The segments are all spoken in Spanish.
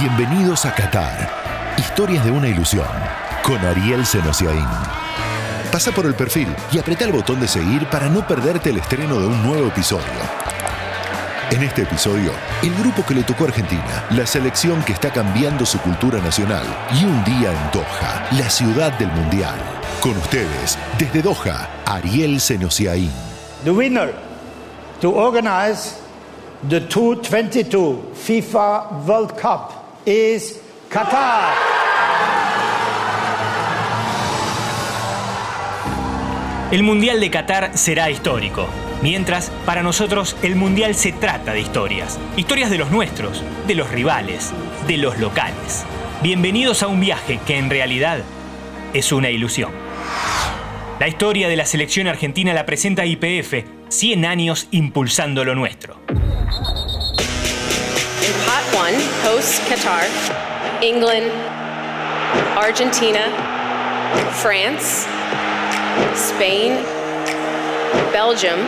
Bienvenidos a Qatar. Historias de una ilusión. Con Ariel Senosiaín. Pasa por el perfil y apreta el botón de seguir para no perderte el estreno de un nuevo episodio. En este episodio, el grupo que le tocó a Argentina, la selección que está cambiando su cultura nacional y un día en Doha, la ciudad del Mundial. Con ustedes, desde Doha, Ariel Senosiaín. The winner to organize the 2022 FIFA World Cup is Qatar. El Mundial de Qatar será histórico. Mientras, para nosotros, el Mundial se trata de historias. Historias de los nuestros, de los rivales, de los locales. Bienvenidos a un viaje que en realidad es una ilusión. La historia de la selección argentina la presenta IPF, 100 años impulsando lo nuestro. Hosts Qatar, England, Argentina, France, Spain, Belgium,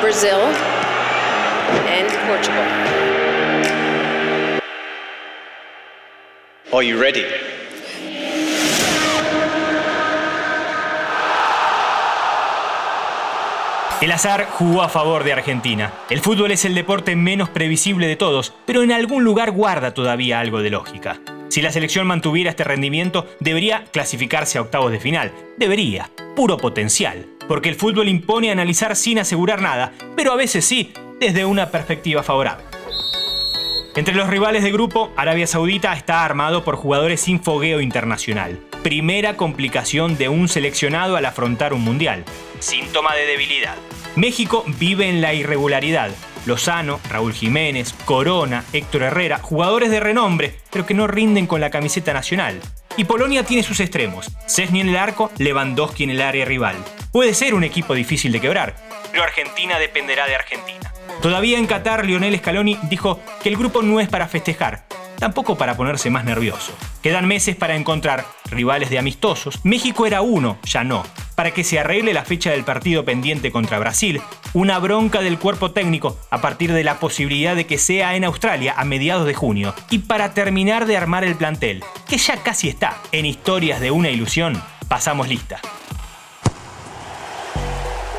Brazil, and Portugal. Are you ready? El azar jugó a favor de Argentina. El fútbol es el deporte menos previsible de todos, pero en algún lugar guarda todavía algo de lógica. Si la selección mantuviera este rendimiento, debería clasificarse a octavos de final. Debería. Puro potencial. Porque el fútbol impone analizar sin asegurar nada, pero a veces sí, desde una perspectiva favorable. Entre los rivales de grupo, Arabia Saudita está armado por jugadores sin fogueo internacional. Primera complicación de un seleccionado al afrontar un mundial. Síntoma de debilidad. México vive en la irregularidad. Lozano, Raúl Jiménez, Corona, Héctor Herrera, jugadores de renombre, pero que no rinden con la camiseta nacional. Y Polonia tiene sus extremos. Cesny en el arco, Lewandowski en el área rival. Puede ser un equipo difícil de quebrar, pero Argentina dependerá de Argentina. Todavía en Qatar, Lionel Scaloni dijo que el grupo no es para festejar, tampoco para ponerse más nervioso. Quedan meses para encontrar rivales de amistosos. México era uno, ya no. Para que se arregle la fecha del partido pendiente contra Brasil, una bronca del cuerpo técnico a partir de la posibilidad de que sea en Australia a mediados de junio. Y para terminar de armar el plantel, que ya casi está en Historias de una ilusión, pasamos lista.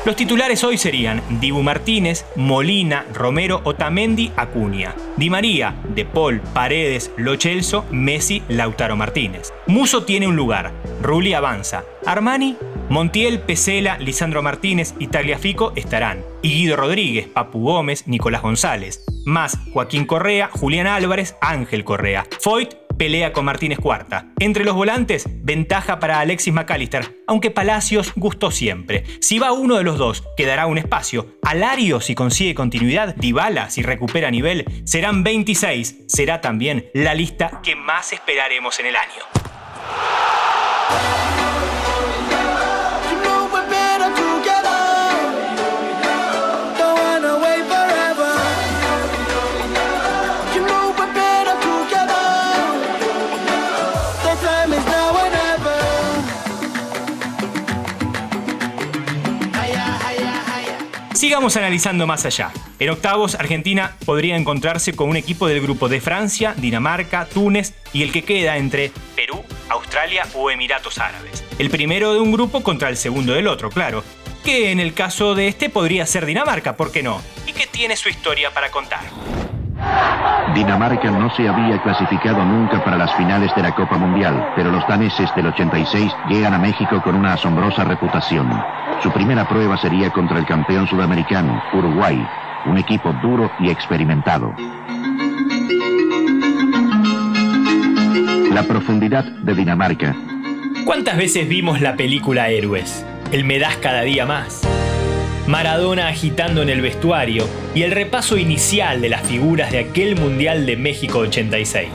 Los titulares hoy serían Dibu Martínez, Molina, Romero, Otamendi, Acuña. Di María, De Paul, Paredes, Lo Celso, Messi, Lautaro Martínez. Muso tiene un lugar. Rulli avanza. Armani, Montiel, Pesela, Lisandro Martínez y Tagliafico estarán. Y Guido Rodríguez, Papu Gómez, Nicolás González. Más Joaquín Correa, Julián Álvarez, Ángel Correa. Foyt, pelea con Martínez Cuarta. Entre los volantes, ventaja para Alexis McAllister, aunque Palacios gustó siempre. Si va uno de los dos, quedará un espacio. Alario, si consigue continuidad, Dybala, si recupera nivel, serán 26. Será también la lista que más esperaremos en el año. Sigamos analizando más allá. En octavos, Argentina podría encontrarse con un equipo del grupo de Francia, Dinamarca, Túnez y el que queda entre Perú, Australia o Emiratos Árabes. El primero de un grupo contra el segundo del otro, claro. Que en el caso de este podría ser Dinamarca, ¿por qué no? Y que tiene su historia para contar. Dinamarca no se había clasificado nunca para las finales de la Copa Mundial, pero los daneses del 86 llegan a México con una asombrosa reputación. Su primera prueba sería contra el campeón sudamericano, Uruguay, un equipo duro y experimentado. La profundidad de Dinamarca ¿Cuántas veces vimos la película Héroes? El me das cada día más. Maradona agitando en el vestuario y el repaso inicial de las figuras de aquel Mundial de México 86.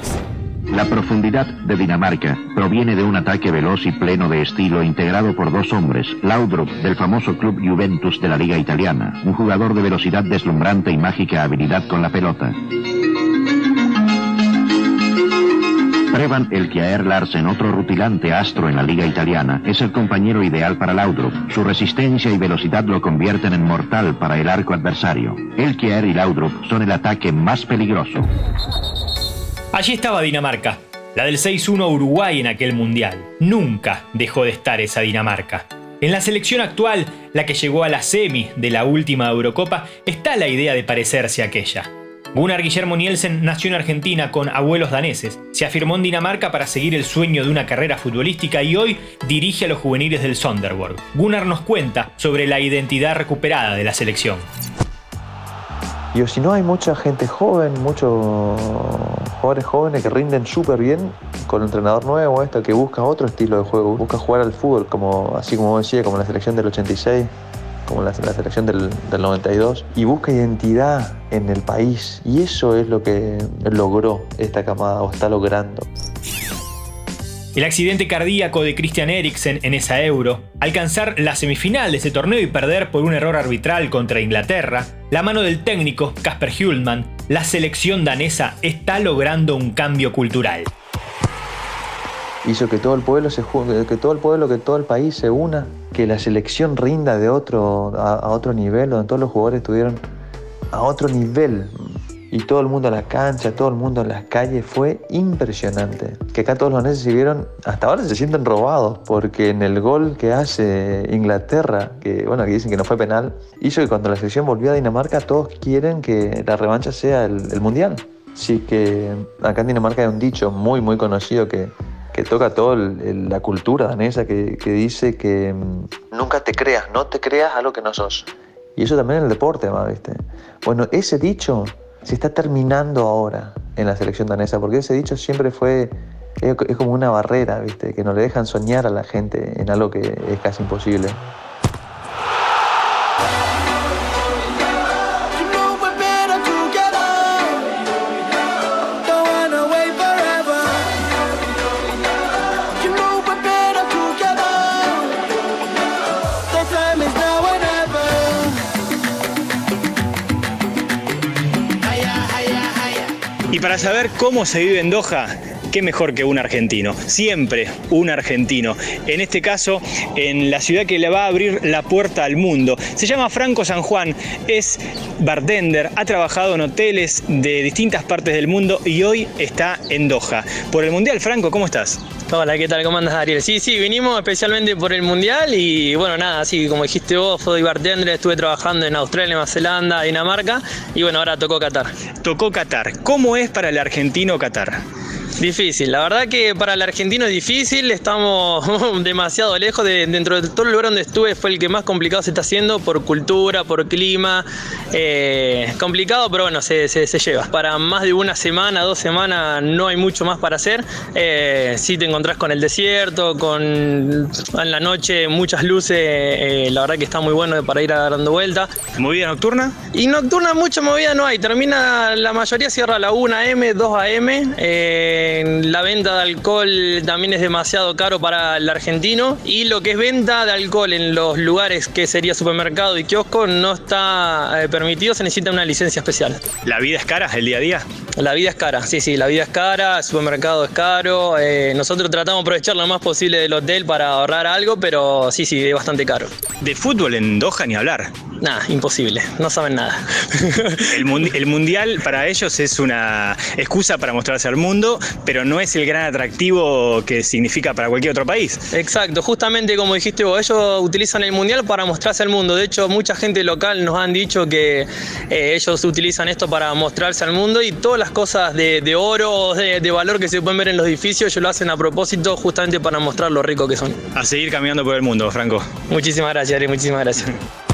La profundidad de Dinamarca proviene de un ataque veloz y pleno de estilo integrado por dos hombres, Laudrup del famoso club Juventus de la Liga Italiana, un jugador de velocidad deslumbrante y mágica habilidad con la pelota. Prevan Elkjaer Larsen, otro rutilante astro en la liga italiana, es el compañero ideal para Laudrup. Su resistencia y velocidad lo convierten en mortal para el arco adversario. Elkjaer y Laudrup son el ataque más peligroso. Allí estaba Dinamarca, la del 6-1 Uruguay en aquel mundial. Nunca dejó de estar esa Dinamarca. En la selección actual, la que llegó a la semi de la última Eurocopa, está la idea de parecerse a aquella. Gunnar Guillermo Nielsen nació en Argentina con abuelos daneses, se afirmó en Dinamarca para seguir el sueño de una carrera futbolística y hoy dirige a los juveniles del Sonderborg. Gunnar nos cuenta sobre la identidad recuperada de la selección. Y si no hay mucha gente joven, muchos jugadores jóvenes que rinden súper bien con el entrenador nuevo, esto que busca otro estilo de juego, busca jugar al fútbol, como, así como decía, como la selección del 86, como la, selección del, 92, y busca identidad en el país. Y eso es lo que logró esta camada o está logrando. El accidente cardíaco de Christian Eriksen en esa Euro, alcanzar la semifinal de ese torneo y perder por un error arbitral contra Inglaterra, la mano del técnico Casper Hultmann, la selección danesa está logrando un cambio cultural. Hizo que todo el pueblo se que todo el pueblo, que todo el país se una, que la selección rinda de otro a otro nivel, donde todos los jugadores estuvieron a otro nivel, y todo el mundo a la cancha, todo el mundo en las calles, fue impresionante. Que acá todos los daneses se vieron, hasta ahora se sienten robados, porque en el gol que hace Inglaterra, que bueno, que dicen que no fue penal, hizo que cuando la selección volvió a Dinamarca todos quieren que la revancha sea el, Mundial. Así que acá en Dinamarca hay un dicho muy muy conocido que, que toca toda la cultura danesa que, que dice que mm, nunca te creas, no te creas a lo que no sos. Y eso también en el deporte, ¿viste? Bueno, ese dicho se está terminando ahora en la selección danesa, porque ese dicho siempre fue, es, como una barrera, ¿viste? que no le dejan soñar a la gente en algo que es casi imposible. Para saber cómo se vive en Doha, qué mejor que un argentino, siempre un argentino. En este caso, en la ciudad que le va a abrir la puerta al mundo. Se llama Franco San Juan, es bartender, ha trabajado en hoteles de distintas partes del mundo y hoy está en Doha. Por el Mundial, Franco, ¿cómo estás? Hola, ¿qué tal? ¿Cómo andas, Ariel? Sí, sí, vinimos especialmente por el Mundial y bueno, nada, así como dijiste vos, soy bartender, estuve trabajando en Australia, Nueva Zelanda, Dinamarca y bueno, ahora tocó Qatar. Tocó Qatar. ¿Cómo es para el argentino Qatar? Difícil, la verdad que para el argentino es difícil, estamos demasiado lejos de dentro de todo el lugar donde estuve fue el que más complicado se está haciendo por cultura, por clima, eh, complicado pero bueno, se, lleva. Para más de una semana, dos semanas no hay mucho más para hacer, eh, si te encontrás con el desierto, con en la noche muchas luces, eh, la verdad que está muy bueno para ir dando vuelta. ¿Movida nocturna? Y nocturna mucha movida no hay, termina la mayoría cierra a la 1 AM, 2 AM la venta de alcohol también es demasiado caro para el argentino y lo que es venta de alcohol en los lugares que sería supermercado y kiosco no está eh, permitido, se necesita una licencia especial. ¿La vida es cara el día a día? La vida es cara, sí, sí, la vida es cara, el supermercado es caro, eh, nosotros tratamos de aprovechar lo más posible del hotel para ahorrar algo, pero sí, sí, es bastante caro. De fútbol en Doha ni hablar. Nada, imposible, no saben nada. el, el mundial para ellos es una excusa para mostrarse al mundo, pero no es el gran atractivo que significa para cualquier otro país. Exacto, justamente como dijiste vos, ellos utilizan el mundial para mostrarse al mundo. De hecho, mucha gente local nos han dicho que eh, ellos utilizan esto para mostrarse al mundo y todas las cosas de, oro, de, de, valor que se pueden ver en los edificios, ellos lo hacen a propósito justamente para mostrar lo rico que son. A seguir caminando por el mundo, Franco. Muchísimas gracias, Ari, muchísimas gracias.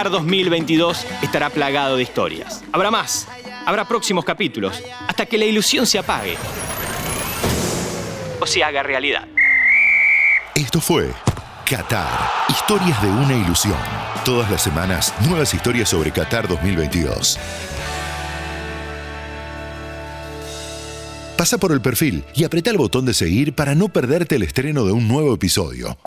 Qatar 2022 estará plagado de historias. Habrá más, habrá próximos capítulos, hasta que la ilusión se apague o se haga realidad. Esto fue Qatar, historias de una ilusión. Todas las semanas, nuevas historias sobre Qatar 2022. Pasa por el perfil y apreta el botón de seguir para no perderte el estreno de un nuevo episodio.